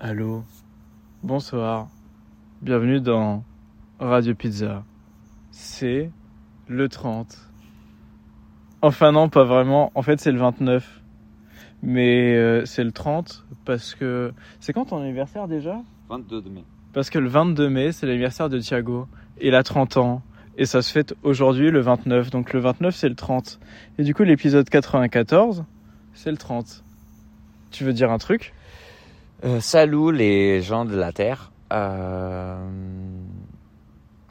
Allô, bonsoir, bienvenue dans Radio Pizza. C'est le 30. Enfin non, pas vraiment, en fait c'est le 29. Mais euh, c'est le 30 parce que... C'est quand ton anniversaire déjà? 22 de mai. Parce que le 22 mai c'est l'anniversaire de Thiago. Il a 30 ans. Et ça se fête aujourd'hui le 29. Donc le 29 c'est le 30. Et du coup l'épisode 94 c'est le 30. Tu veux dire un truc? Euh, salut les gens de la Terre. Euh,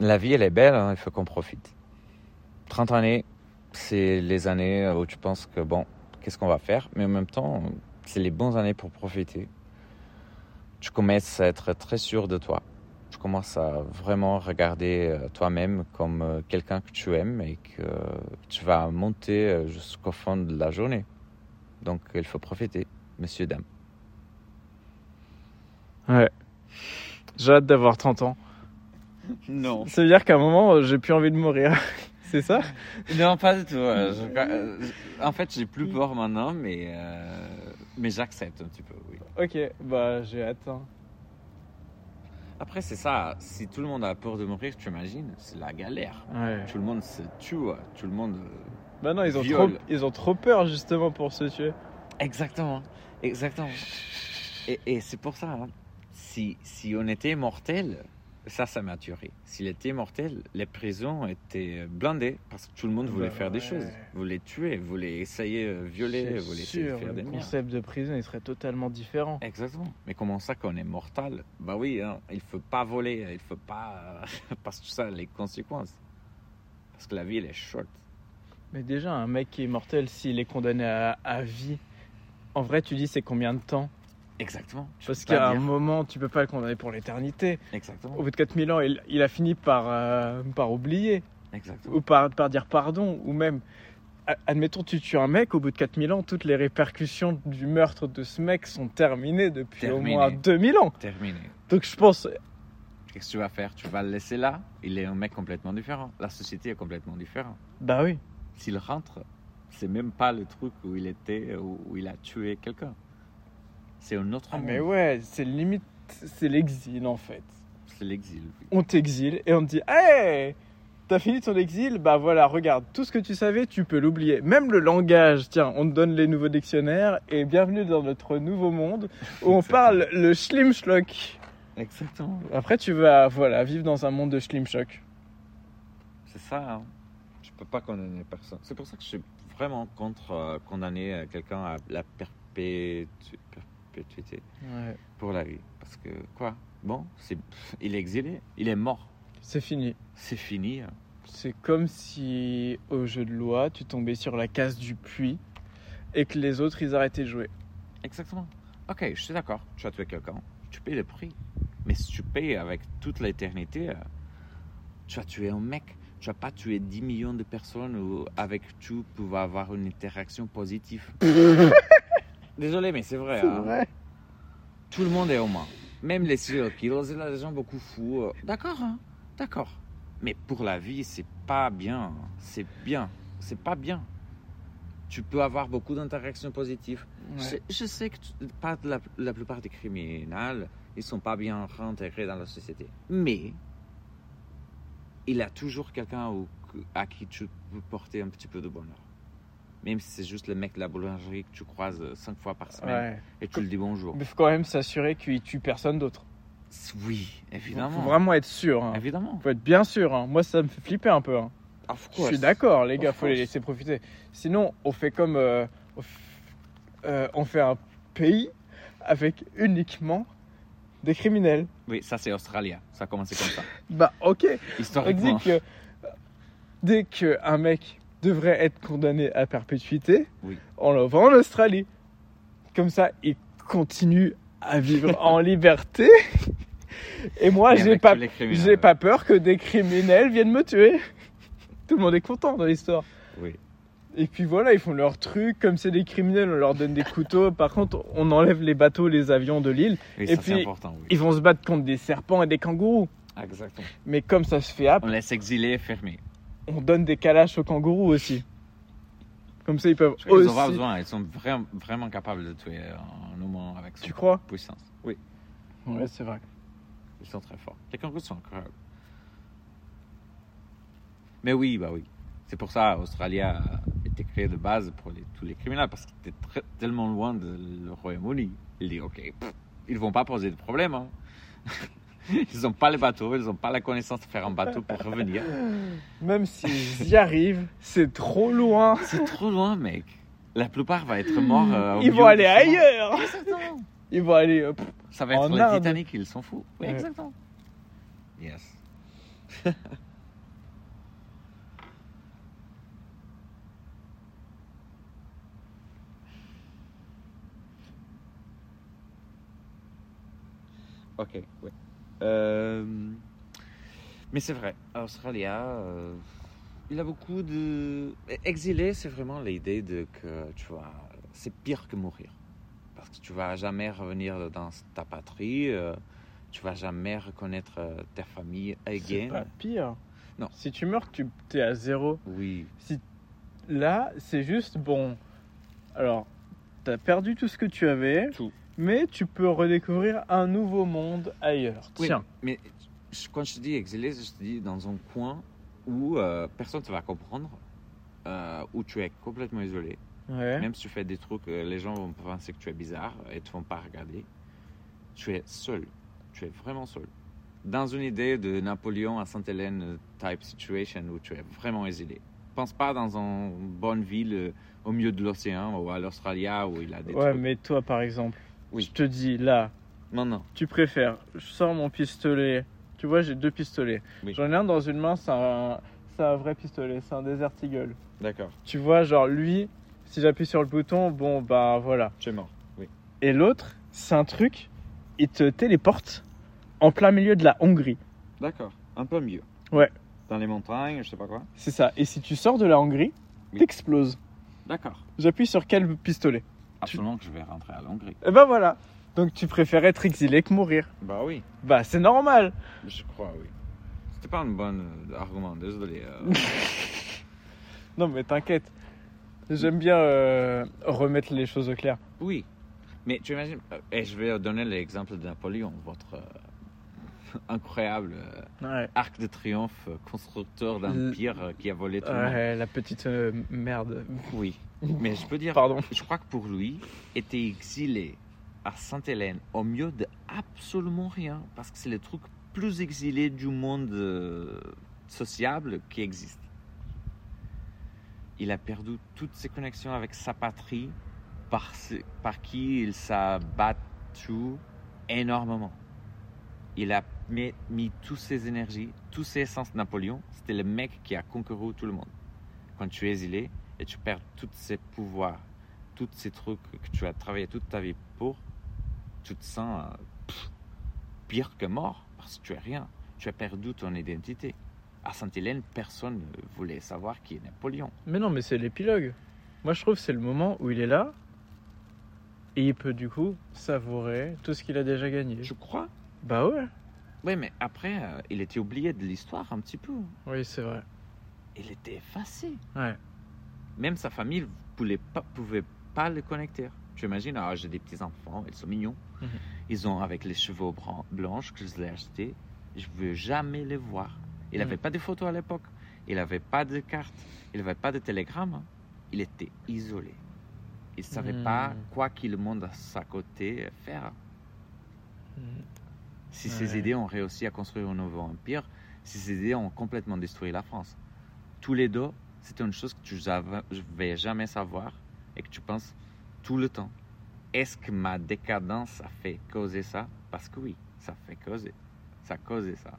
la vie, elle est belle, hein, il faut qu'on profite. 30 années, c'est les années où tu penses que, bon, qu'est-ce qu'on va faire? Mais en même temps, c'est les bonnes années pour profiter. Tu commences à être très sûr de toi. Tu commences à vraiment regarder euh, toi-même comme quelqu'un que tu aimes et que tu vas monter jusqu'au fond de la journée. Donc, il faut profiter, messieurs, dames. Ouais. J'ai hâte d'avoir 30 ans. Non. Ça veut dire qu'à un moment, j'ai plus envie de mourir. C'est ça? Non, pas du tout. euh, je- en fait, j'ai plus peur maintenant, mais, euh, mais j'accepte un petit peu, oui. Ok, bah j'ai hâte. hein. Après, c'est ça. Si tout le monde a peur de mourir, tu imagines, c'est la galère. Ouais. Tout le monde se tue, tout le monde. euh, Bah non, ils ont, trop, ils ont trop peur justement pour se tuer. Exactement, exactement. Et, et c'est pour ça, hein, si, si on était mortel, ça, ça m'a tué. S'il était mortel, les prisons étaient blindées parce que tout le monde voulait Bah faire des ouais. choses, voulait tuer, voulait essayer de violer, C'est voulait essayer de faire des le concept de prison, il serait totalement différent. Exactement. Mais comment ça qu'on est mortal? Bah oui, hein, il faut pas voler, il faut pas parce que tout ça les conséquences. Parce que la vie elle est short. Mais déjà, un mec qui est mortel, s'il est condamné à, à vie, en vrai, tu dis c'est combien de temps? Exactement. Parce qu'à un dire. moment, tu peux pas le condamner pour l'éternité. Exactement. Au bout de 4000 ans, il, il a fini par, euh, par oublier, Exactement. ou par, par dire pardon, ou même, admettons, tu tues un mec, au bout de 4000 ans, toutes les répercussions du meurtre de ce mec sont terminées depuis Terminé. au moins 2000 ans. Terminé. Donc je pense, Qu'est-ce que tu vas faire? Tu vas le laisser là? Il est un mec complètement différent. La société est complètement différente. bah oui. S'il rentre, c'est même pas le truc où il était, où il a tué quelqu'un. C'est un autre Ah, monde. mais ouais, c'est limite, c'est l'exil en fait. C'est l'exil. oui. On t'exile et on te dit Hey T'as fini ton exil? Bah voilà, regarde, tout ce que tu savais, tu peux l'oublier. Même le langage, tiens, on te donne les nouveaux dictionnaires et bienvenue dans notre nouveau monde où on parle le schlimschlock. Exactement. Après, tu vas voilà, vivre dans un monde de schlimschlock. C'est ça. Hein. Je peux pas condamner personne. C'est pour ça que je suis vraiment contre euh, condamner euh, quelqu'un à la perpétu- perpétuité Ouais. pour la vie. Parce que quoi? Bon, c'est il est exilé, il est mort. C'est fini. C'est fini. hein. C'est comme si au jeu de loi, tu tombais sur la case du puits et que les autres, ils arrêtaient de jouer. Exactement. Ok, je suis d'accord. Tu as tué quelqu'un, tu payes le prix. Mais si tu payes avec toute l'éternité, euh, tu as tué un mec. Tu n'as pas tué 10 millions de personnes avec tu pouvais avoir une interaction positive. Désolé, mais c'est vrai. hein. Tout le monde est humain. Même les serial killers, a des gens beaucoup fous. euh, D'accord, hein, d'accord. Mais pour la vie, c'est pas bien. C'est bien. C'est pas bien. Tu peux avoir beaucoup d'interactions positives. Ouais. Je, je sais que tu- pas la, la plupart des criminels, ils sont pas bien réintégrés dans la société. Mais il y a toujours quelqu'un à qui tu peux porter un petit peu de bonheur. Même si c'est juste le mec de la boulangerie que tu croises euh, cinq fois par semaine Ouais. et tu lui dis bonjour. Mais faut quand même s'assurer qu'il tue personne d'autre. Oui, Faut évidemment. vraiment être sûr. hein. Évidemment. Faut être bien sûr. hein. Moi, ça me fait flipper un peu. hein. Je suis d'accord, les gars, faut les laisser profiter. Sinon, on fait comme. euh, on, f- euh, on fait un pays avec uniquement des criminels. Oui, ça c'est Australia. Ça a commencé comme ça. Bah, ok. On dit Historiquement. que dès qu'un mec devrait être condamné à perpétuité, Oui. on l'envoie en Australie. Comme ça, il continue à vivre en liberté. Et moi, j'ai pas, j'ai pas peur que des criminels viennent me tuer. Tout le monde est content dans l'histoire. Oui. Et puis voilà, ils font leur truc. Comme c'est des criminels, on leur donne des couteaux. Par contre, on enlève les bateaux, les avions de l'île. Oui, Et ça puis, important. Oui. Ils vont se battre contre des serpents et des kangourous. Exactement. Mais comme ça se fait après, On laisse exiler et fermer. On donne des calaches aux kangourous aussi. Comme ça, ils peuvent qu'ils aussi. ont pas besoin. Ils sont vraiment, vraiment capables de tuer un humain avec son Tu crois? puissance. Oui. Ouais, c'est vrai. Ils sont très forts. Les kangourous sont incroyables. Mais oui, bah oui. C'est pour ça Australie a été créée de base pour les- tous les criminels, parce qu'ils étaient très- tellement loin de le Royaume-Uni. Ils disent, ok, pff, ils vont pas poser de problème. hein. Ils n'ont pas les bateaux, ils n'ont pas la connaissance de faire un bateau pour revenir. Même s'ils y arrivent, c'est trop loin. C'est trop loin, mec. La plupart vont être morts. euh, au Ils vont aller ailleurs. Exactement. Ils vont aller. euh, Ça va être En le Inde. Titanic, ils s'en foutent. Oui, Ouais. exactement. Yes. ok, oui. Euh, mais c'est vrai, Australia, euh, il a beaucoup de... Exilé, c'est vraiment l'idée de que, tu vois, c'est pire que mourir. Parce que tu vas jamais revenir dans ta patrie, euh, tu vas jamais reconnaître ta famille C'est again. pas pire. Non. Si tu meurs, tu es à zéro. Oui, Là, c'est juste bon. Alors, t'as perdu tout ce que tu avais, Tout. Mais tu peux redécouvrir un nouveau monde ailleurs. Oui, Tiens. mais je- quand je te dis exilé, je te dis dans un coin où euh, personne ne te va comprendre, euh, où tu es complètement isolé. Ouais. Même si tu fais des trucs, euh, les gens vont penser que tu es bizarre et te vont pas regarder. Tu es seul. Tu es vraiment seul. Dans une idée de Napoléon à Sainte-Hélène type situation où tu es vraiment exilé. Pense pas dans une bonne ville au milieu de l'océan ou à l'Australie où il a des Ouais, trucs. mais toi, par exemple, Oui. je te dis là, non. tu préfères, je sors mon pistolet. Tu vois, j'ai deux pistolets. Oui. J'en ai un dans une main, c'est un, c'est un vrai pistolet, c'est un Desert Eagle. D'accord. Tu vois, genre lui, si j'appuie sur le bouton, bon, bah voilà. Tu es mort. Oui. Et l'autre, c'est un truc, il te téléporte en plein milieu de la Hongrie. D'accord. Un peu mieux. Ouais. Dans les montagnes, je sais pas quoi. C'est ça. Et si tu sors de la Hongrie, Oui. t'exploses. D'accord. J'appuie sur quel pistolet? Absolument que je vais rentrer à Hongrie. Et ben voilà. Donc tu préfères être exilé que mourir. Bah oui, Bah c'est normal. je crois, oui. C'était pas un bon euh, argument, désolé. euh. Non mais t'inquiète. J'aime bien euh, remettre les choses au clair. oui, mais tu imagines, euh, et je vais donner l'exemple de Napoléon, votre euh, incroyable euh, Ouais. arc de triomphe, euh, constructeur d'empire euh, qui a volé tout le monde. Ouais, la petite euh, merde. Oui, mais je peux dire, Pardon. je crois que pour lui, était exilé à Sainte-Hélène au milieu de absolument rien, parce que c'est le truc plus exilé du monde euh, sociable qui existe. Il a perdu toutes ses connexions avec sa patrie, par, qui il s'est battu énormément. Il a mis, mis toutes ses énergies, tous ses de Napoléon. C'était le mec qui a conquéri tout le monde. Quand tu es exilé, et tu perds tous ces pouvoirs, tous ces trucs que tu as travaillé toute ta vie pour, tu te sens euh, pff, pire que mort parce que tu es rien. Tu as perdu ton identité. À Sainte-Hélène, personne ne voulait savoir qui est Napoléon. Mais non mais c'est l'épilogue. Moi je trouve que c'est le moment où il est là et il peut du coup savourer tout ce qu'il a déjà gagné. Je crois. Bah ouais. Oui, mais après, euh, il était oublié de l'histoire un petit peu. Oui c'est vrai. Il était effacé. Ouais. Même sa famille ne pouvait pas, pouvait pas le connecter. Tu imagines, ah, j'ai des petits-enfants, ils sont mignons. Mhm. Ils ont avec les cheveux blanches que je les ai achetés. Je ne veux jamais les voir. Il Mhm. n'avait pas de photos à l'époque. Il n'avait pas de carte. Il n'avait pas de télégramme. Il était isolé. Il ne savait Mhm. pas quoi qu'il le monde à sa côté faire. Si ces Ouais. idées ont réussi à construire un nouveau empire, si ces idées ont complètement détruit la France. Tous les deux, c'était une chose que tu ne vais jamais savoir et que tu penses tout le temps. Est-ce que ma décadence a fait causer ça? Parce que oui, ça fait causer. Ça a causé ça.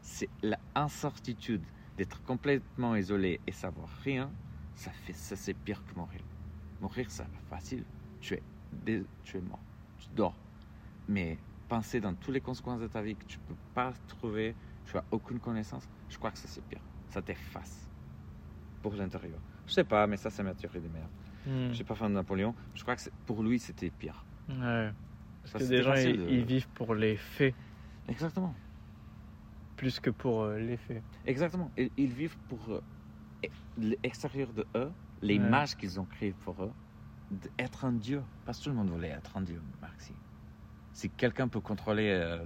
C'est l'incertitude d'être complètement isolé et savoir rien, ça fait ça c'est pire que mourir. Mourir, c'est facile. Tu es, tu es mort. Tu dors. Mais penser dans toutes les conséquences de ta vie que tu peux pas trouver, tu as aucune connaissance, je crois que ça c'est pire. Ça t'efface pour l'intérieur. Je sais pas, mais ça c'est ma théorie de merde. Mm. Je suis pas fan de Napoléon. Je crois que pour lui c'était pire. Ouais. Ça, Parce que des gens facile ils, de- ils vivent pour les faits Exactement. plus que pour euh, les faits. Exactement. Ils, ils vivent pour euh, e- l'extérieur de eux, l'image qu'ils ont créée pour eux, d'être un dieu. Parce que tout le monde voulait être un dieu, Marxi. Si quelqu'un peut contrôler euh,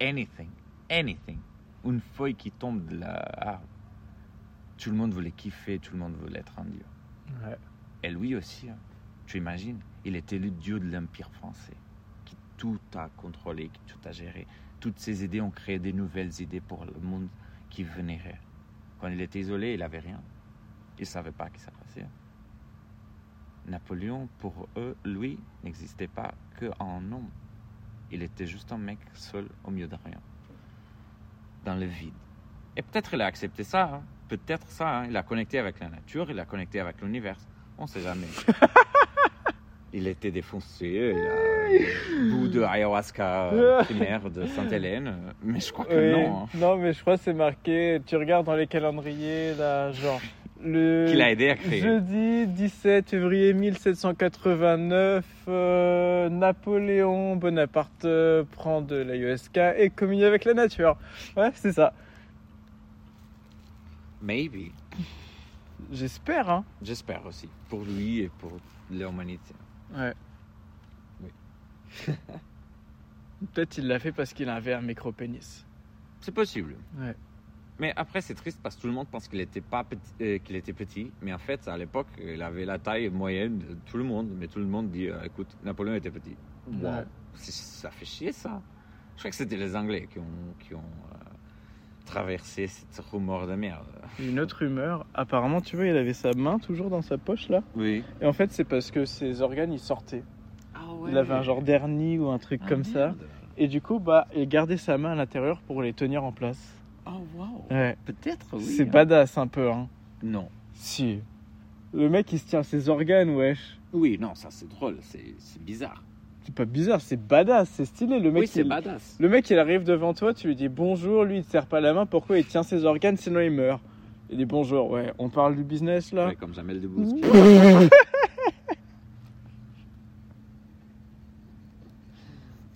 anything, anything, une feuille qui tombe de l'arbre, tout le monde voulait kiffer, tout le monde voulait être un dieu. Ouais. Et lui aussi, hein. tu imagines, il était le dieu de l'Empire français, qui tout a contrôlé, qui tout a géré. Toutes ses idées ont créé des nouvelles idées pour le monde qui venait. Quand il était isolé, il n'avait rien. Il ne savait pas ce qui s'est passé. Napoléon, pour eux, lui, n'existait pas qu'en homme. Il était juste un mec seul au milieu de rien, dans le vide. Et peut-être il a accepté ça. hein. Peut-être ça. hein. Il a connecté avec la nature, il a connecté avec l'univers. On ne sait jamais. il était défoncé. Il a bout de ayahuasca euh, primaire de Sainte-Hélène. euh, Mais je crois que Oui. non. hein. Non, mais je crois que c'est marqué. Tu regardes dans les calendriers, là, genre. Le Qu'il a aidé à créer. jeudi 17 février 1789, euh, Napoléon Bonaparte euh, prend de l'ayahuasca et communie avec la nature. Ouais, c'est ça. Maybe. J'espère, hein. J'espère aussi. Pour lui et pour l'humanité. Ouais. Oui. Peut-être il l'a fait parce qu'il avait un micro-pénis. C'est possible. Ouais. Mais après, c'est triste parce que tout le monde pense qu'il était, pas petit, euh, qu'il était petit. Mais en fait, à l'époque, il avait la taille moyenne de tout le monde. Mais tout le monde dit euh, écoute, Napoléon était petit. Wow. Ouais. C'est- Ça fait chier, ça. Je crois que c'était les Anglais qui ont, qui ont euh, traversé cette rumeur de merde. Une autre rumeur, apparemment, tu vois, il avait sa main toujours dans sa poche là. Oui. Et en fait, c'est parce que ses organes ils sortaient. Ah Il avait un genre d'hernie ou un truc Ah, comme ça. Et du coup, bah, il gardait sa main à l'intérieur pour les tenir en place. Oh, wow. Ouais. Peut-être, oui. c'est hein. badass un peu, hein. Non. Si. Le mec il se tient ses organes, wesh. Oui, non, ça c'est drôle. C'est c'est bizarre. C'est pas bizarre, c'est badass, c'est stylé. Le mec, oui, c'est il... badass. le mec il arrive devant toi, tu lui dis bonjour, lui il te serre pas la main, pourquoi il tient ses organes sinon il meurt Il dit bonjour, ouais, on parle du business là Ouais, comme Jamel Debbouze.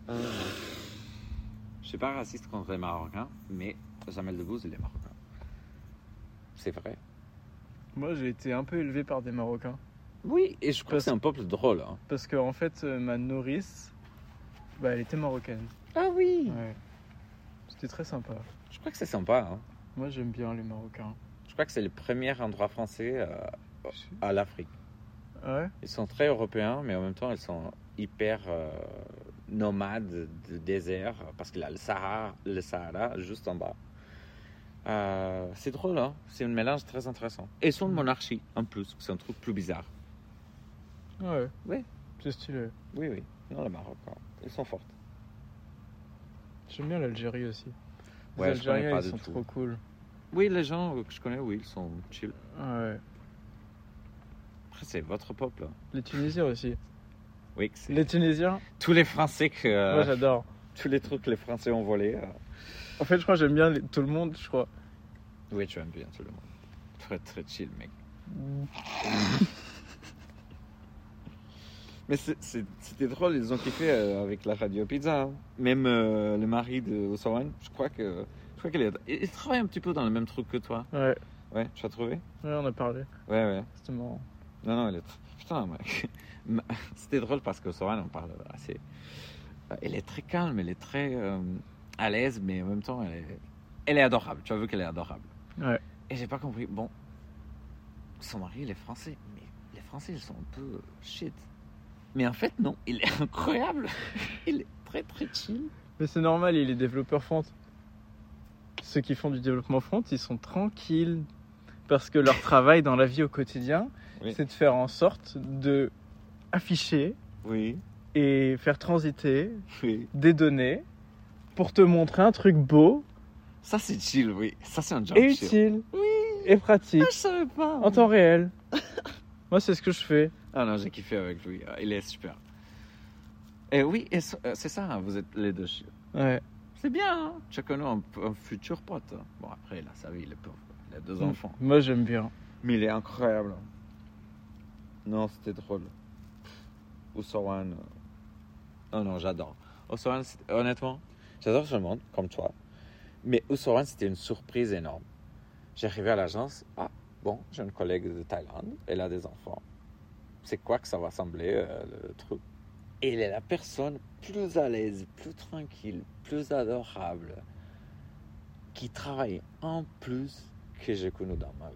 Euh, je suis pas raciste contre les Marocains, mais Jamel Debbouze, il est Marocain. C'est vrai. Moi j'ai été un peu élevé par des Marocains. Oui, et je crois Parce- que c'est un peuple drôle. hein. Parce qu'en en fait, euh, ma nourrice, bah, elle était marocaine. Ah oui Ouais. C'était très sympa. Je crois que c'est sympa. hein. Moi j'aime bien les Marocains. Je crois que c'est le premier endroit français euh, à l'Afrique. Ouais Ils sont très européens, mais en même temps, ils sont hyper euh, nomades de désert parce qu'il y a le Sahara, le Sahara juste en bas. Euh, c'est drôle, hein c'est un mélange très intéressant. Et ils sont une monarchie en plus, c'est un truc plus bizarre. Ouais. Oui. C'est stylé. Oui, oui, non, le Maroc, hein, ils sont forts. J'aime bien l'Algérie aussi. Les Ouais, je connais Algériens pas ils du sont tout. trop cool. Oui, les gens que je connais, oui, ils sont chill. Ouais. Après, c'est votre peuple. hein. Les Tunisiens aussi. Oui, c'est Les Tunisiens, tous les Français que euh, moi j'adore. tous les trucs que les Français ont volés. euh, En fait, je crois que j'aime bien les- tout le monde, je crois. Oui, tu aimes bien tout le monde. Très très chill, mec. Mais c'était drôle, ils ont kiffé euh, avec la radio pizza. hein. Même euh, le mari de Osawan, je crois que je crois qu'il est, il il travaille un petit peu dans le même truc que toi. Ouais. Ouais, tu as trouvé? Ouais, on a parlé. Ouais, ouais. C'était marrant. Non, non, il est putain, mec. C'était drôle parce que Osawan, on parle assez. euh, Elle est très calme, elle est très euh, à l'aise, mais en même temps, elle est, elle est adorable. Tu as vu qu'elle est adorable. Ouais. Et j'ai pas compris. Bon, son mari, il est français, mais les Français, ils sont un peu shit. Mais en fait, non, il est incroyable. il est très très chill. Mais c'est normal, il est développeur front. Ceux qui font du développement front, ils sont tranquilles. Parce que leur travail dans la vie au quotidien, Oui. c'est de faire en sorte de afficher Oui, et faire transiter oui. des données pour te montrer un truc beau Ça, c'est chill, oui. Ça, c'est un job et chill. utile Oui, et pratique je savais pas. en temps réel. Moi, c'est ce que je fais. Ah non, j'ai kiffé avec lui. Ah, Il est super. Et oui, et so- euh, c'est ça, hein, vous êtes les deux chill. Ouais. C'est bien, hein. chacun a un, un futur pote. hein. Bon, après, il a sa vie, il est pauvre. Il a deux enfants. Moi, j'aime bien. Mais il est incroyable. Non, c'était drôle. Oussawan. euh, Oh non, j'adore. Oussawan, honnêtement, j'adore ce monde, comme toi. Mais Oussawan, c'était une surprise énorme. J'arrivais à l'agence. Ah, bon, j'ai une collègue de Thaïlande. Elle a des enfants. C'est quoi que ça va sembler, euh, le truc? Elle est la personne plus à l'aise, plus tranquille, plus adorable, qui travaille en plus que j'ai connu dans ma vie.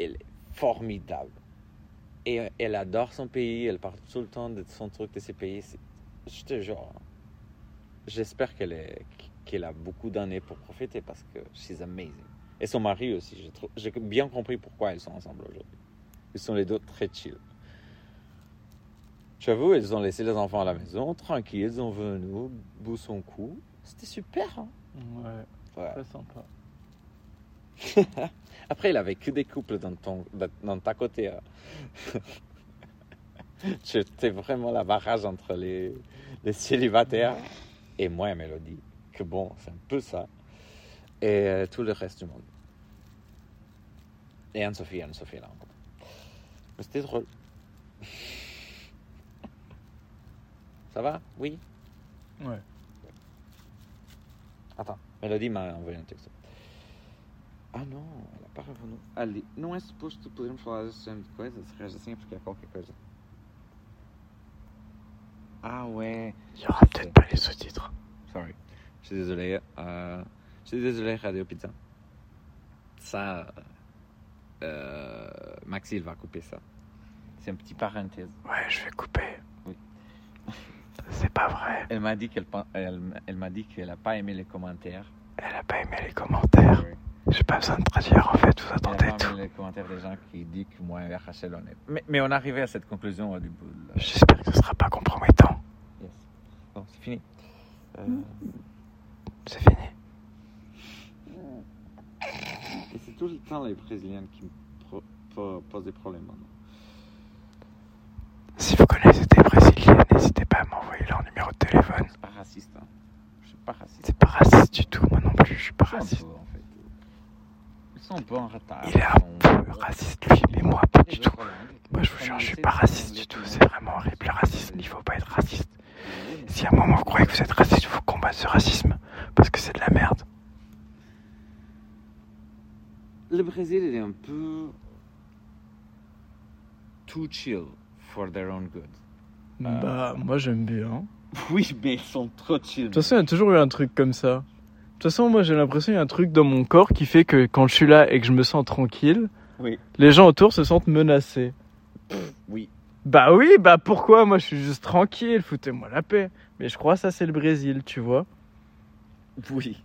Elle est formidable. Et elle adore son pays, elle parle tout le temps de son truc de ses pays. Je te jure. J'espère qu'elle qu'elle a beaucoup d'années pour profiter parce que she's amazing. Et son mari aussi. J'ai bien compris pourquoi ils sont ensemble aujourd'hui. Ils sont les deux très chill. J'avoue, ils ont laissé les enfants à la maison, tranquilles, ils sont venus, bout son cou. C'était super. Hein? Ouais, Ouais. très sympa. Après, il avait que des couples dans, ton, dans- ta côté. hein. J'étais vraiment la barrage entre les, les célibataires et moi Mélodie. Que bon, c'est un peu ça. Et euh, tout le reste du monde. Et Anne-Sophie, Anne-Sophie là encore. Mais c'était drôle. Ça va? Oui? Ouais. Attends, Mélodie m'a envoyé un texto. Ah não, ela para no... ali. Não é suposto podermos falar desse género de coisas, se reage assim é porque é qualquer coisa. Ah ouais. Il y aura peut-être pas les sous-titres. Sorry. Je suis désolé. Euh, je suis désolé, Radio Pizza. Ça. Euh, Maxi, il va couper ça. C'est un petit parenthèse. Ouais, je vais couper. Oui. C'est pas vrai. Elle m'a dit qu'elle elle, elle m'a dit qu'elle a pas aimé les commentaires. Elle a pas aimé les commentaires. J'ai pas besoin de traduire en fait, vous Elle a attendez pas tout. aimé les commentaires des gens qui disent que moi et Rachel on est. Mais, mais on arrivait à cette conclusion au début. là. J'espère que ce sera pas compromettant. Yes. Bon, c'est fini. Euh, C'est fini. Et c'est tout le temps les Brésiliennes qui me posent des problèmes maintenant. Si vous connaissez des Brésiliens, n'hésitez pas à m'envoyer leur numéro de téléphone. C'est pas raciste, hein. Je suis pas raciste. C'est pas raciste du tout, moi non plus, je suis pas raciste. peu, en fait. Ils sont un peu en retard. Il est un peu raciste lui, mais moi pas du tout. Moi je vous jure, je suis pas raciste du tout, c'est vraiment horrible le racisme, il faut pas être raciste. Si à un moment vous croyez que vous êtes raciste, il faut combattre ce racisme, parce que c'est de la merde. Le Brésil, il est un peu too chill for their own good. Euh. Bah, moi j'aime bien. Oui, mais ils sont trop chill. De toute façon, il y a toujours eu un truc comme ça. De toute façon, moi j'ai l'impression qu'il y a un truc dans mon corps qui fait que quand je suis là et que je me sens tranquille, Oui. les gens autour se sentent menacés. Oui. Bah oui, bah pourquoi? Moi je suis juste tranquille, foutez-moi la paix. Mais je crois que ça c'est le Brésil, tu vois. Oui.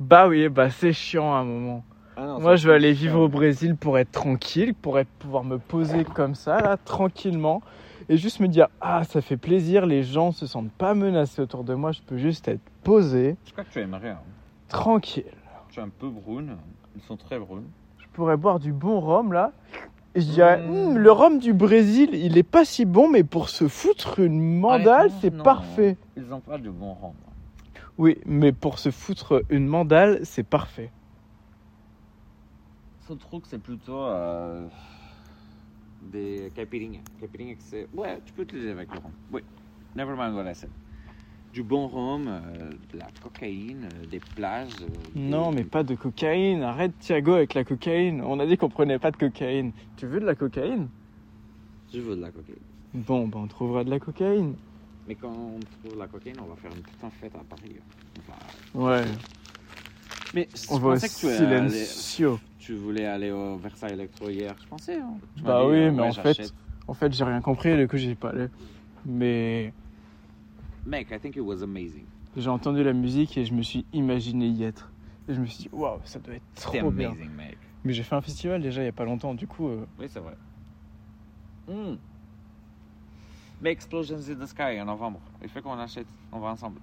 Bah oui, bah c'est chiant à un moment. Ah non, Moi je veux aller chiant. vivre au Brésil pour être tranquille, pour être, pouvoir me poser comme ça, là, tranquillement. Et juste me dire, ah ça fait plaisir, les gens se sentent pas menacés autour de moi, je peux juste être posé, Je crois que tu aimerais. hein. tranquille. Tu es un peu brune. Ils sont très brunes. Je pourrais boire du bon rhum là. Et je dirais, Mmh. Hum, le rhum du Brésil, il est pas si bon, mais pour se foutre une mandale, c'est parfait. Ils ont pas de bon rhum. Oui, mais pour se foutre une mandale, c'est parfait. Ce truc, c'est plutôt euh, des caipirinha. Caipirinha, que c'est. Ouais, tu peux utiliser avec le rhum. Oui. Never mind what I said. Du bon rhum, euh, de la cocaïne, euh, des plages. euh, Non, mais pas de cocaïne. Arrête, Thiago, avec la cocaïne. On a dit qu'on prenait pas de cocaïne. Tu veux de la cocaïne? Je veux de la cocaïne. Bon, ben on trouvera de la cocaïne. Mais quand on trouve la cocaïne, on va faire une putain de fête à Paris. Enfin, Ouais, mais je on va au pensais que tu, allé- voulais aller au Versailles Electro hier. Je pensais. hein. Tu Bah dit, oui, euh, mais ouais, en fait-. En fait, j'ai rien compris, du coup, j'y ai pas allé. Mais Mec, I think it was amazing. j'ai entendu la musique et je me suis imaginé y être. Et je me suis dit, waouh, ça doit être trop bien. amazing, mec. Mais j'ai fait un festival déjà il y a pas longtemps, du coup. euh, Oui, c'est vrai. Hmm. Mais Explosions in the Sky en novembre. Il faut qu'on achète. On va ensemble.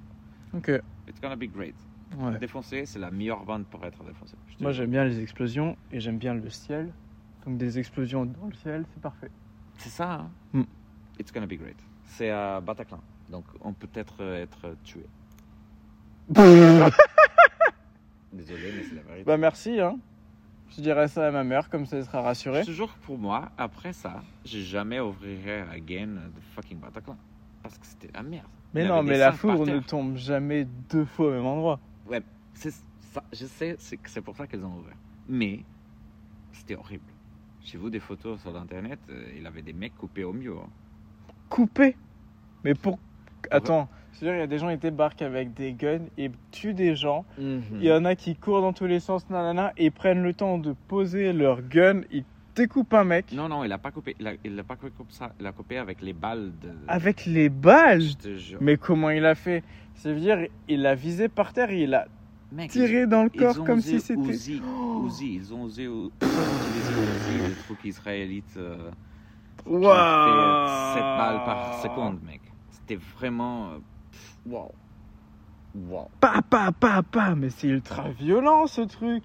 Ok. It's gonna be great. Ouais. Défoncé, c'est la meilleure bande pour être défoncé. Moi, j'aime bien les explosions et j'aime bien le ciel. Donc, des explosions dans le ciel, c'est parfait. C'est ça, hein? Hmm. It's gonna be great. C'est à Bataclan. Donc, on peut être être tué. Désolé, mais c'est la vérité. Bah, merci, hein. Je dirais ça à ma mère, comme ça elle sera rassurée. Que pour moi, après ça, j'ai jamais ouvrirai again the fucking Bataclan. Parce que c'était la merde. Mais Il non, mais la foudre ne tombe jamais deux fois au même endroit. Ouais, c'est ça. Je sais, que c'est pour ça qu'ils ont ouvert. Mais c'était horrible. J'ai vu des photos sur internet. euh, il avait des mecs coupés au mieux. hein. Coupé. Mais pour. attends, c'est-à-dire il y a des gens qui débarquent avec des guns et tuent des gens. Mhm. Il y en a qui courent dans tous les sens, nanana, et prennent le temps de poser leur gun, ils découpent un mec Non, non, il a pas coupé. Il a, il a pas coupé comme ça. Il a coupé avec les balles de. avec les balles. Je te jure. Mais comment il a fait? C'est-à-dire, il l'a visé par terre et il a Mec, tiré dans le ils corps comme si c'était. Uzi, Oh. Uzi, ils ont osé utiliser Uzi, le truc israélite. euh, Waouh fait 7 balles par seconde, mec. C'était vraiment. euh, pff, Wow. Wow. Pa, pa, pa, pa, mais c'est ultra violent ce truc.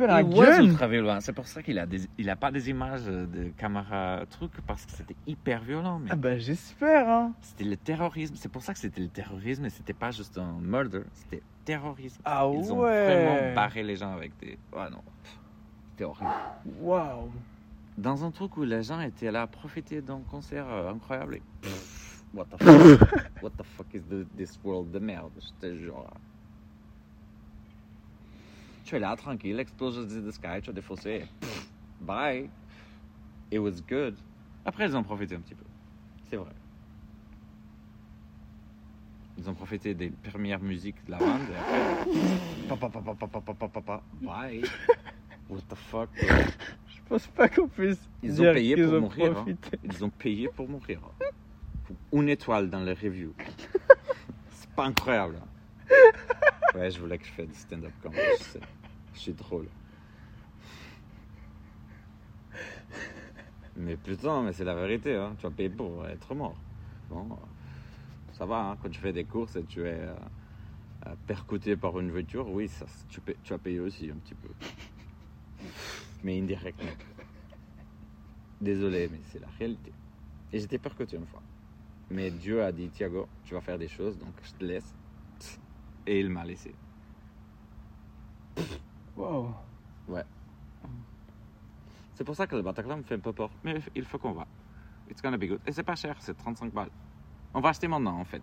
Un Il was gun. ultra violent. C'est pour ça qu'il a, des, il a pas des images de caméra truc parce que c'était hyper violent. Mais Ah bah j'espère, hein. c'était le terrorisme. C'est pour ça que c'était le terrorisme et c'était pas juste un murder. C'était terrorisme. Ah Ils ont ouais. vraiment barré les gens avec des. Ah non. C'était horrible. Waouh. Dans un truc où les gens étaient là à profiter d'un concert euh, incroyable. et what the fuck? what the fuck is this world de merde? Je te jure. Tu es là tranquille, Explosions the Sky, deixa eu defusser. Bye. It was good. Après, ils ont profité un petit peu. C'est vrai. Ils ont profité des premières musiques de la bande. Et après, Bye. What the fuck? Je pense pas qu'on puisse. Ils ont payé pour mourir. Ils ont payé pour mourir. Une étoile dans les reviews. C'est pas incroyable. Ouais, je voulais que je fasse du stand-up comme ça suis drôle. Mais putain, mais c'est la vérité, hein. tu vas payer pour être mort. Bon, ça va, hein. quand tu fais des courses et tu es euh, euh, percuté par une voiture, oui, ça, tu, payes- tu vas payer aussi un petit peu. Mais indirectement. Désolé, mais c'est la réalité. Et j'étais percuté une fois. Mais Dieu a dit, Thiago, tu vas faire des choses, donc je te laisse. Et il m'a laissé. Waouh. C'est pour ça que le Bataclan me fait un peu peur. Mais il faut qu'on va. It's gonna be good. Et c'est pas cher, c'est 35 balles. On va acheter maintenant, en fait.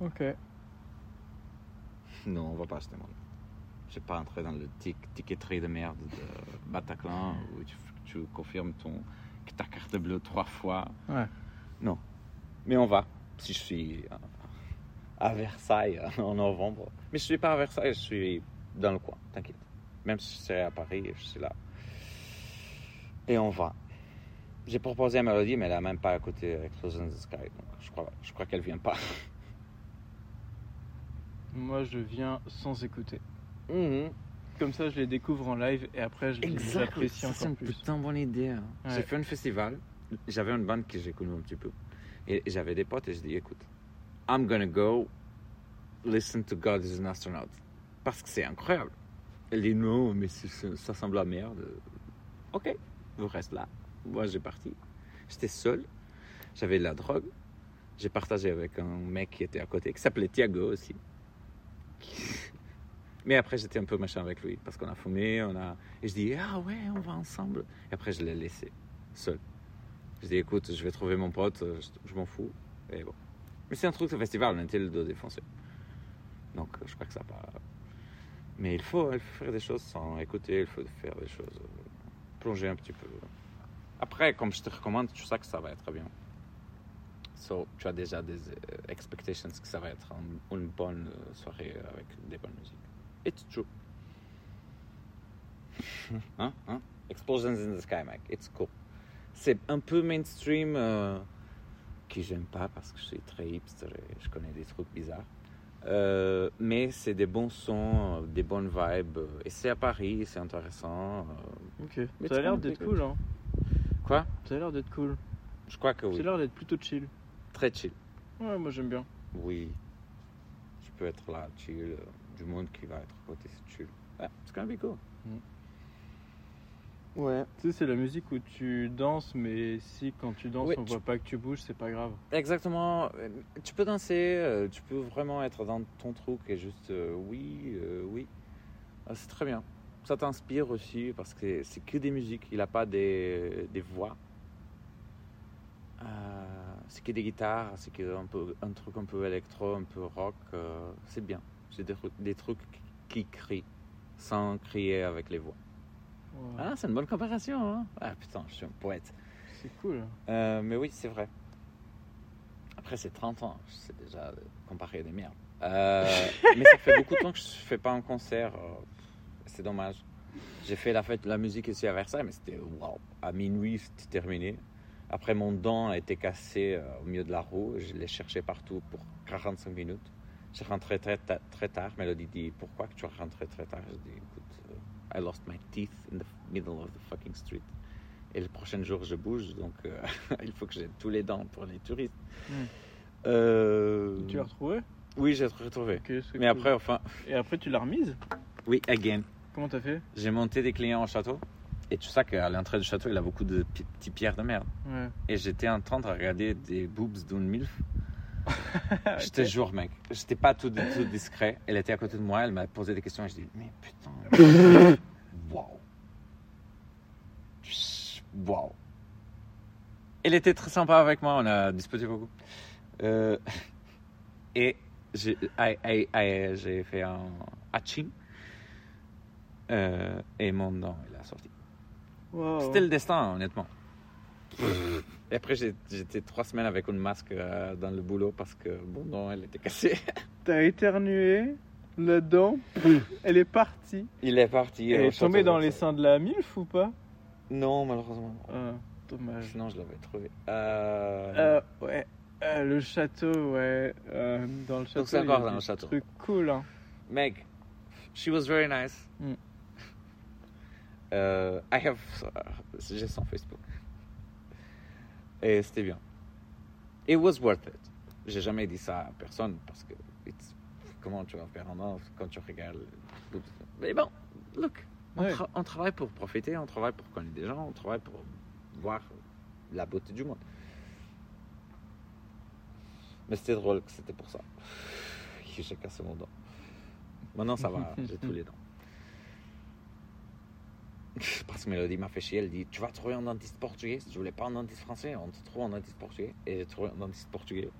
Ok. Non, on va pas acheter maintenant. Je vais pas entrer dans le tic ticketerie de merde de Bataclan où tu, tu confirmes ton, ta carte bleue trois fois. Ouais. Non. Mais on va. Si je suis à Versailles en novembre. Mais je suis pas à Versailles, je suis dans le coin, t'inquiète. Même si serais à Paris, je suis là. Et on va. J'ai proposé à Mélodie, mais elle a même pas écouté Explosion in the Sky. Donc je crois, je crois qu'elle vient pas. Moi, je viens sans écouter. Mhm. Comme ça, je les découvre en live et après, je les apprécie Ça, C'est encore une plus. putain bonne idée. hein. Ouais. J'ai fait un festival. J'avais une bande que j'ai connue un petit peu. Et j'avais des potes et je dis écoute, I'm gonna go listen to God is an astronaut. Parce que c'est incroyable. Elle dit non, mais ça semble la merde. Ok, vous restez là. Moi, j'ai parti. J'étais seul. J'avais de la drogue. J'ai partagé avec un mec qui était à côté, qui s'appelait Thiago aussi. Mais après, j'étais un peu machin avec lui parce qu'on a fumé, on a. Et je dis ah ouais, on va ensemble. Et après, je l'ai laissé seul. Je dis écoute, je vais trouver mon pote, je, m'en fous. Mais c'est un truc de festival, on était le dos défoncé. Donc, je crois que ça part. Mais il faut, il faut faire des choses sans écouter, il faut faire des choses, euh, plonger un petit peu. Après, comme je te recommande, tu sais que ça va être bien. So, tu as déjà des euh, expectations que ça va être un- une bonne euh, soirée avec des bonnes musiques. It's true. hein? Hein? Explosions in the Sky, mec. It's cool. C'est un peu mainstream, euh, que j'aime pas parce que je suis très hipster et je connais des trucs bizarres. Euh, mais c'est des bons sons, euh, des bonnes vibes. Et c'est à Paris, c'est intéressant. euh. Ok. Mais Ça a l'air d'être cool, hein. Quoi? Ça a l'air d'être cool. Je crois que Ça oui. a l'air d'être plutôt chill. Très chill. Ouais, moi j'aime bien. Oui. Tu peux être là, chill. Du monde qui va être à côté, c'est chill. Ouais, it's gonna be cool. Ouais. Tu sais, c'est la musique où tu danses, mais si quand tu danses, Oui, on tu- voit pas que tu bouges, c'est pas grave. Exactement. Euh, Tu peux danser, euh, tu peux vraiment être dans ton truc et juste euh, oui, euh, oui. Ah, c'est très bien. Ça t'inspire aussi parce que c'est que des musiques, il n'a pas des, des voix. Euh, c'est que des guitares, c'est que un, peu, un truc un peu électro, un peu rock. c'est bien. C'est des trucs qui crient sans crier avec les voix. Ah, c'est une bonne comparaison. Hein? Ah putain, je suis un poète. C'est cool. Euh, mais oui, c'est vrai. après, c'est 30 ans. C'est déjà comparé à des merdes. Euh, mais ça fait beaucoup de temps que je ne fais pas un concert. euh, C'est dommage. J'ai fait la fête de la musique ici à Versailles, mais c'était waouh. À minuit, c'était terminé. Après, mon dent a été cassé euh, au milieu de la roue. Je l'ai cherché partout pour 45 minutes. Je rentré très, ta- très tard. Mélodie dit Pourquoi que tu rentré très tard? Je dis Écoute, euh, I lost my teeth in the middle of the fucking street. Et le prochain jour, je bouge, donc euh, il faut que j'ai tous les dents pour les touristes. Hmm. Euh, Tu l'as retrouvé? Oui, j'ai retrouvé. Mais cool. après, enfin, Et après, tu l'as remise? Oui, again. Comment t'as fait? J'ai monté des clients au château. Et tu sais qu'à l'entrée du château, il a beaucoup de petits pierres de merde. Ouais. Et j'étais en train de regarder des boobs d'une MILF. Je te jure, mec. J'étais pas tout, tout discret. Elle était à côté de moi, elle m'a posé des questions et je dis, mais putain. Waouh. Waouh. Elle était très sympa avec moi, on a discuté beaucoup. Euh, et j'ai fait un haching. Euh, et mon dent, il a sorti. Wow. C'était le destin, honnêtement. Et après, j'étais trois semaines avec une masque euh, dans le boulot parce que mon dent, elle était cassée. T'as éternué, la dent, elle est partie. Il est parti. Elle au est tombée dans les seins de la MILF ou pas? Non, malheureusement. Ah, Dommage. Sinon, je l'avais trouvé. Euh, Euh, ouais. Euh, le château, ouais. Euh, dans le château. c'est y a encore dans le château. Trucs cool, hein. Meg, she was very nice. Mm. Euh, I have, j'ai son Facebook. Et c'était bien. It was worth it. J'ai jamais dit ça à personne parce que it's- comment tu vas faire un an quand tu regardes. Mais bon, look, on, on travaille pour profiter, on travaille pour connaître des gens, on travaille pour voir la beauté du monde. Mais c'était drôle que c'était pour ça. J'ai cassé mon dent. Maintenant ça va, j'ai tous les dents. Parce que Mélodie m'a fait chier, elle dit Tu vas trouver un dentiste portugais Si tu voulais pas un dentiste français, on te trouve un dentiste portugais. Et j'ai trouvé un dentiste portugais.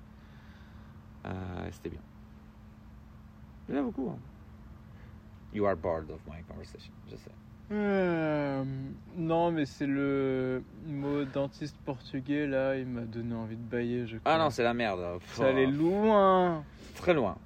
Euh, C'était bien. Il y en a beaucoup. Hein. You are bored of my conversation, je sais. Euh, non, mais c'est le mot dentiste portugais, là, il m'a donné envie de bailler, je crois. Ah non, c'est la merde. Ça allait loin. Très loin.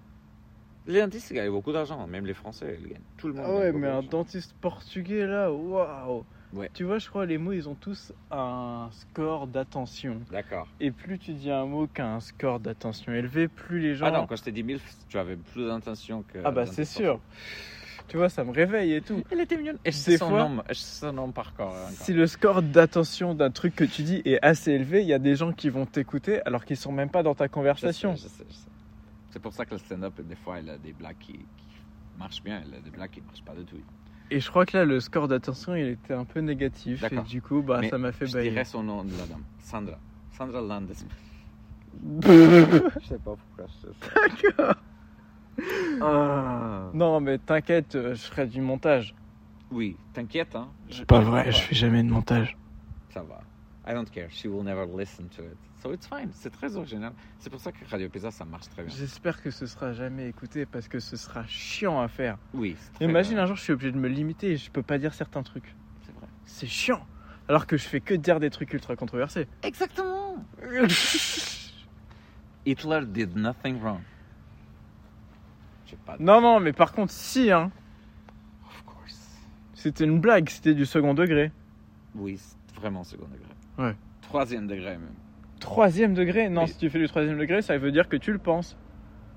Les dentistes gagnent beaucoup d'argent, même les Français ils gagnent. Tout le monde. Ah ouais, mais un dentiste portugais, là, waouh. Ouais. Tu vois, je crois, les mots, ils ont tous un score d'attention. D'accord. Et plus tu dis un mot qui a un score d'attention élevé, plus les gens... Ah non, quand je t'ai dit 1000, tu avais plus d'intention que. Ah bah c'est sûr. Tu vois, ça me réveille et tout. Elle était mignonne. Et je sais son fois- nom, je sais son nom par corps. encore. Si le score d'attention d'un truc que tu dis est assez élevé, il y a des gens qui vont t'écouter alors qu'ils sont même pas dans ta Je sais, conversation. je sais, je sais. C'est pour ça que le stand-up, des fois, il a des blagues qui, qui marchent bien, il a des blagues qui marchent pas du tout. Et je crois que là, le score d'attention, il était un peu négatif. Et D'accord. du coup, bah, Mais ça m'a fait Je bailler. dirais son nom de la dame. Sandra. Sandra Landes. je sais pas pourquoi je sais ça. D'accord. Ah. Non, mais t'inquiète, euh, je ferai du montage. Oui, t'inquiète, hein. Je- Pas vrai, je fais jamais de montage. Ça va. I don't care. She will never listen to it. So it's fine. C'est très original. C'est pour ça que Radio Pizza, ça marche très bien. J'espère que ce sera jamais écouté parce que ce sera chiant à faire. Oui. Imagine bien. un jour, je suis obligé de me limiter et je peux pas dire certains trucs. C'est vrai. C'est chiant. Alors que je fais que dire des trucs ultra controversés. Exactement. Hitler did nothing wrong. Pas. non, non, mais par contre, si, hein. Of course. C'était une blague, c'était du second degré. Oui, vraiment second degré. Ouais. Troisième degré même. Troisième degré Non, Oui. si tu fais du troisième degré, ça veut dire que tu le penses.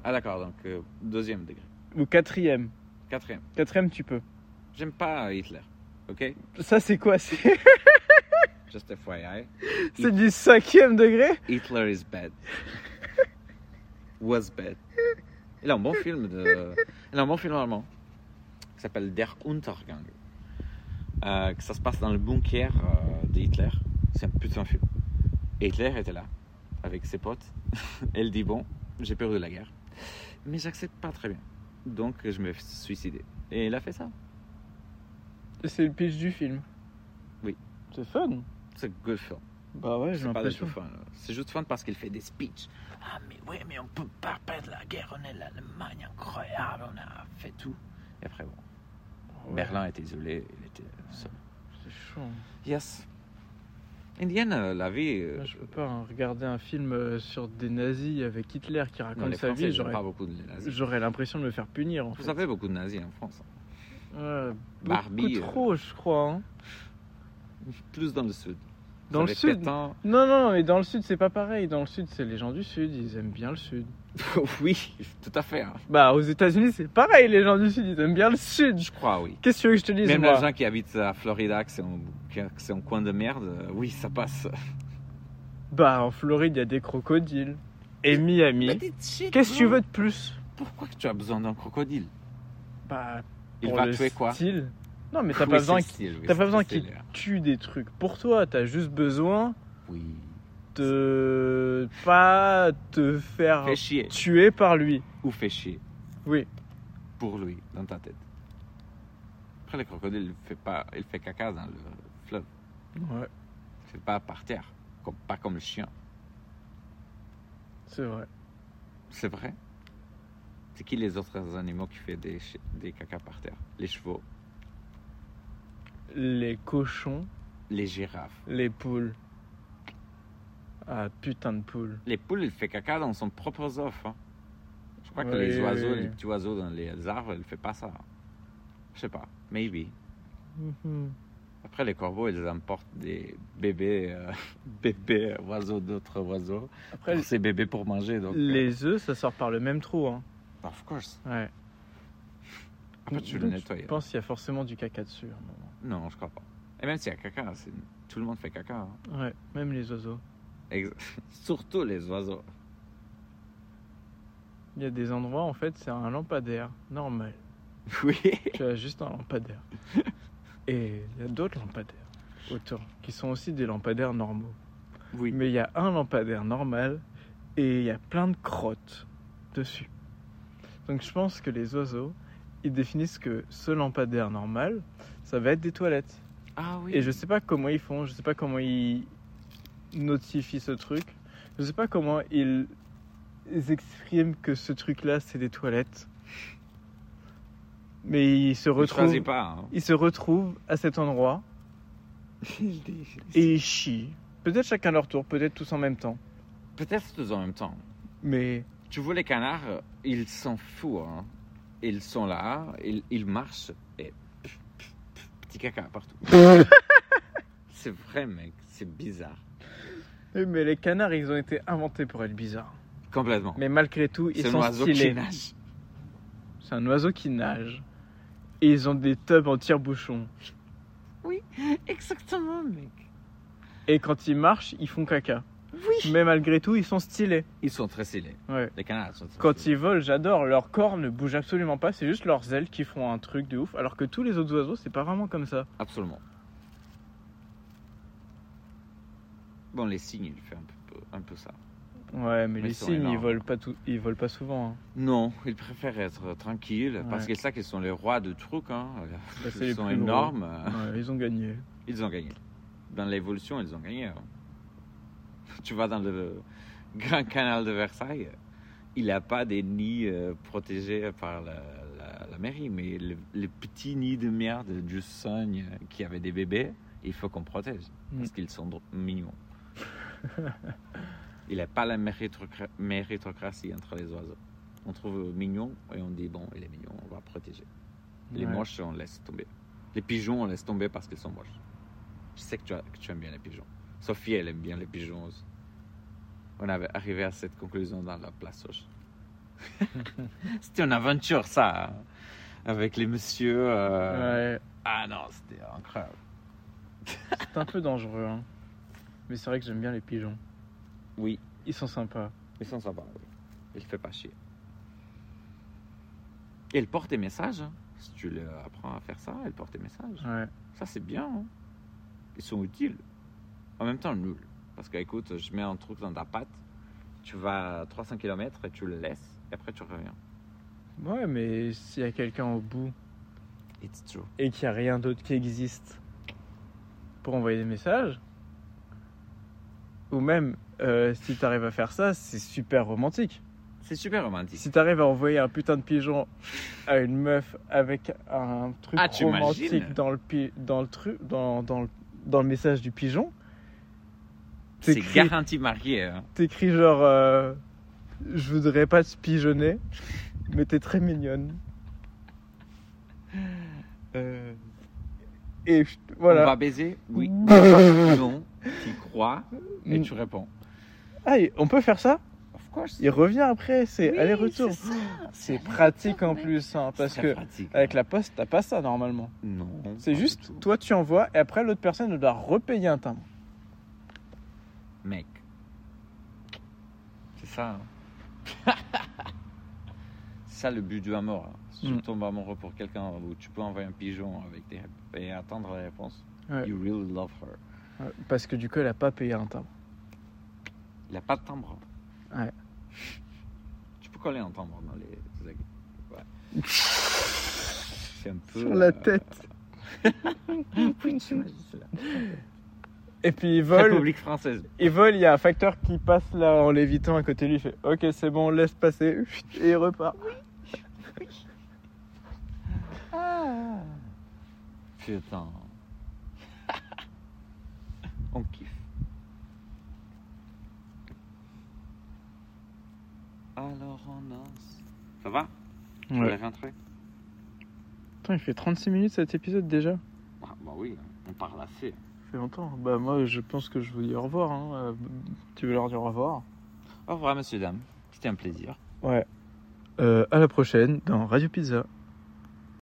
Ah d'accord, donc euh, deuxième degré. Ou quatrième. Quatrième. Quatrième, tu peux. J'aime pas Hitler. Ok? Ça, c'est quoi C'est? Just FYI. c'est du cinquième degré? Hitler is bad. Was bad. Il a un bon film de. Il a un bon film allemand qui s'appelle Der Untergang. Euh, que ça se passe dans le bunker euh, de Hitler. C'est un putain de film. Et Hitler était là avec ses potes. Elle dit bon, j'ai peur de la guerre, mais j'accepte pas très bien. Donc je me suis suicidé. Et il a fait ça. C'est le pitch du film. Oui. C'est fun. C'est good film. Bah ouais, j'ai l'impression. C'est juste fun parce qu'il fait des speeches. Ah, mais ouais, mais on peut pas perdre la guerre. On est l'Allemagne incroyable. On a fait tout. Et après, bon, Ouais, Berlin était isolé. Il était seul. C'est chaud. Yes. Indienne, euh, la vie. euh, Moi, Je peux pas hein, regarder un film euh, sur des nazis avec Hitler qui non, raconte les sa Français, vie, j'aurais pas beaucoup de nazis. j'aurais l'impression de me faire punir en Vous fait. savez beaucoup de nazis en France. hein. Ouais, Barbie, beaucoup euh, trop, je crois. hein. Plus dans le sud. Dans le sud Pétain. Non, non, mais dans le sud, c'est pas pareil. Dans le sud, c'est les gens du sud, ils aiment bien le sud. oui, tout à fait. hein. Bah, aux États-Unis, c'est pareil, les gens du sud, ils aiment bien le sud. Je crois, oui. Qu'est-ce que tu veux que je te dise, Même moi les gens qui habitent à Florida, que c'est un, que c'est un coin de merde, euh, oui, ça passe. Bah, en Floride, il y a des crocodiles. Et Miami. Qu'est-ce Qu'est-ce que tu veux de plus? Pourquoi que tu as besoin d'un crocodile? Bah, Il pour va le tuer quoi? style. Non, mais t'as Oui, pas c'est besoin qu'il style, oui, t'as c'est pas besoin le qu'il style, là. tue des trucs pour toi. T'as juste besoin Oui. de pas te faire Fais chier. tuer par lui. Ou fais chier. Oui. Pour lui, dans ta tête. Après, le crocodile, il fait, pas, il fait caca dans le fleuve. Ouais, Il fait pas par terre. Comme, pas comme le chien. c'est vrai. C'est vrai? C'est qui les autres animaux qui font des, des caca par terre? Les chevaux, Les cochons, les girafes. les poules. Ah, putain de poules. Les poules, ils font caca dans son propre œuf. hein. Je crois que les oiseaux, oui. les petits oiseaux dans les arbres, ne font pas ça. Je sais pas. Maybe. Mhm. Après, les corbeaux, ils emportent des bébés, euh, bébés oiseaux d'autres oiseaux. Après, Pour ces bébés pour manger. Donc, euh, les œufs, ça sort par le même trou. Hein. Of course. Ouais. Après, tu le nettoies. Je pense qu'il y a forcément du caca dessus. Non, je crois pas. Et même s'il y a caca, c'est- tout le monde fait caca. hein. Ouais, même les oiseaux. Ex- Surtout les oiseaux. Il y a des endroits, en fait, c'est un lampadaire normal. Oui. Tu as juste un lampadaire. Et il y a d'autres lampadaires autour qui sont aussi des lampadaires normaux. Oui. Mais il y a un lampadaire normal et il y a plein de crottes dessus. Donc je pense que les oiseaux, ils définissent que ce lampadaire normal, ça va être des toilettes. Ah oui. Et je sais pas comment ils font, je sais pas comment ils notifient ce truc. Je sais pas comment ils ils expriment que ce truc-là, c'est des toilettes. Mais ils se retrouvent, pas. hein. ils se retrouvent à cet endroit et ils chient. Peut-être chacun leur tour, peut-être tous en même temps. Peut-être tous en même temps. Mais Tu vois, les canards, euh, ils s'en foutent. hein. Ils sont là, ils, ils marchent et pff, pff, pff, petit caca partout. c'est vrai, mec, c'est bizarre. Oui, mais les canards, ils ont été inventés pour être bizarres. Complètement. Mais malgré tout, ils C'est un sont oiseau stylés. qui nage. C'est un oiseau qui nage. Et ils ont des tubs en tire-bouchon. Exactement, mec. Et quand ils marchent, ils font caca. Oui. Mais malgré tout, ils sont stylés. Ils sont très stylés. Ouais. Les canards sont très Quand stylés. ils volent, j'adore. Leur corps ne bouge absolument pas. C'est juste leurs ailes qui font un truc de ouf. Alors que tous les autres oiseaux, c'est pas vraiment comme ça. Absolument. Bon, les cygnes, ils font un peu, un peu ça. Ouais, mais, Mais les cygnes, ils volent pas tout, ils volent pas souvent. hein. Non, ils préfèrent être tranquilles parce Ouais. qu'ils savent qu'ils sont les rois de trucs. Hein. Bah, c'est ils les sont énormes. Ouais, ils ont gagné. Ils ont gagné. Dans l'évolution, ils ont gagné. hein. Tu vas dans le grand canal de Versailles, il n'y a pas des nids euh, protégés par la, la- la mairie, mais le- les petits nids de merde du cygne qui avaient des bébés, il faut qu'on protège parce qu'ils sont mignons. il n'y a pas la méritocra- méritocratie entre les oiseaux. On trouve mignon et on dit bon, il est mignon, on va protéger. Les Ouais. moches, on laisse tomber. Les pigeons, on laisse tomber parce qu'ils sont moches. Je sais que tu, as- que tu aimes bien les pigeons. Sophie, elle aime bien les pigeons aussi. On avait arrivé à cette conclusion dans la place c'était une aventure, ça. hein, Avec les messieurs. euh, Ouais, Ah non, c'était incroyable. c'est un peu dangereux. hein. Mais c'est vrai que j'aime bien les pigeons. Oui, Ils sont sympas. ils sont sympas. Oui. Il fait pas chier. Et elle porte des messages. hein. Si tu leur apprends à faire ça, elle porte des messages. Ouais. Ça, c'est bien. hein. Ils sont utiles. En même temps, nuls. Parce que, écoute, je mets un truc dans ta patte, tu vas à 300 km et tu le laisses, et après tu reviens. Ouais, mais s'il y a quelqu'un au bout It's true. et qu'il n'y a rien d'autre qui existe pour envoyer des messages, ou même euh, si tu arrives à faire ça, c'est super romantique. C'est super romantique. Si tu arrives à envoyer un putain de pigeon à une meuf avec un truc Ah, romantique dans le, pi- dans le dans, dans, le, dans le message du pigeon, C'est garanti marié. hein. t'écris genre, euh, je voudrais pas te pigeonner, mais t'es très mignonne. Et je- On voilà. va baiser? Oui. non. Tu crois? Et tu réponds. Ah, on peut faire ça? Of course. Il revient après, c'est Oui, aller-retour. c'est pratique en plus, hein, parce que pratique. avec la poste, t'as pas ça normalement. Non. C'est juste, tout. toi tu envoies et après l'autre personne doit repayer un timbre. Mec. C'est ça. hein. c'est ça le but du amour. hein. Si tu Mm. tombes amoureux pour quelqu'un ou tu peux envoyer un pigeon avec des et attendre la réponse. Ouais. You really love her. Ouais, Parce que du coup, elle a pas payé un timbre. Il a pas de timbre. Ouais. Tu peux coller un timbre dans les. Ouais. C'est un peu. Sur la euh, tête. oui, tu. Et puis il vole, République française. il vole, il y a un facteur qui passe là en lévitant à côté de lui, il fait Ok, c'est bon, laisse passer, et il repart. Putain. On kiffe. Alors on danse. Ça va? Tu Ouais. rentrer Attends, il fait 36 minutes cet épisode déjà. ah, Bah oui, on parle assez. Fait longtemps. Bah, moi, je pense que je vous dis au revoir. hein. Euh, tu veux leur dire au revoir? Au revoir, monsieur, dame. C'était un plaisir. Ouais. Euh, à la prochaine dans Radio Pizza.